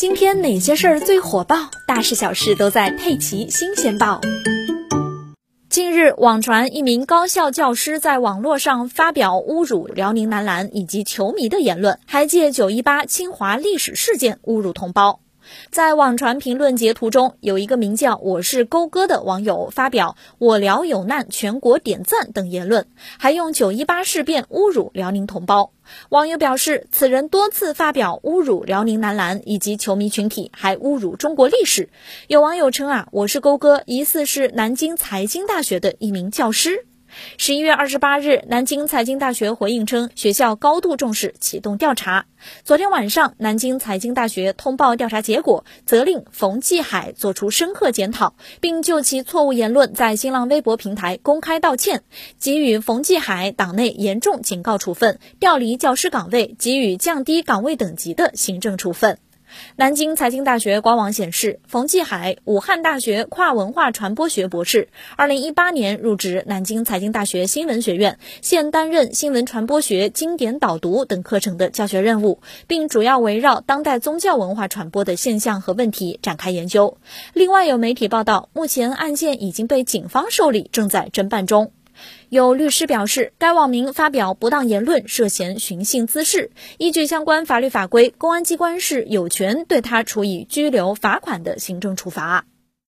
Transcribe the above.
今天哪些事儿最火爆？大事小事都在《佩奇新鲜报》。近日，网传一名高校教师在网络上发表侮辱辽宁男篮以及球迷的言论，还借九一八侵华历史事件侮辱同胞。在网传评论截图中，有一个名叫“我是勾哥”的网友发表“我辽有难，全国点赞”等言论，还用九一八事变侮辱辽宁同胞。网友表示，此人多次发表侮辱辽宁男篮以及球迷群体，还侮辱中国历史。有网友称啊，“我是勾哥”疑似是南京财经大学的一名教师。十一月二十八日，南京财经大学回应称，学校高度重视，启动调查。昨天晚上，南京财经大学通报调查结果，责令冯继海作出深刻检讨，并就其错误言论在新浪微博平台公开道歉，给予冯继海党内严重警告处分，调离教师岗位，给予降低岗位等级的行政处分。南京财经大学官网显示，冯继海，武汉大学跨文化传播学博士，二零一八年入职南京财经大学新闻学院，现担任新闻传播学经典导读等课程的教学任务，并主要围绕当代宗教文化传播的现象和问题展开研究。另外，有媒体报道，目前案件已经被警方受理，正在侦办中。有律师表示，该网民发表不当言论，涉嫌寻衅滋事。依据相关法律法规，公安机关是有权对他处以拘留、罚款的行政处罚。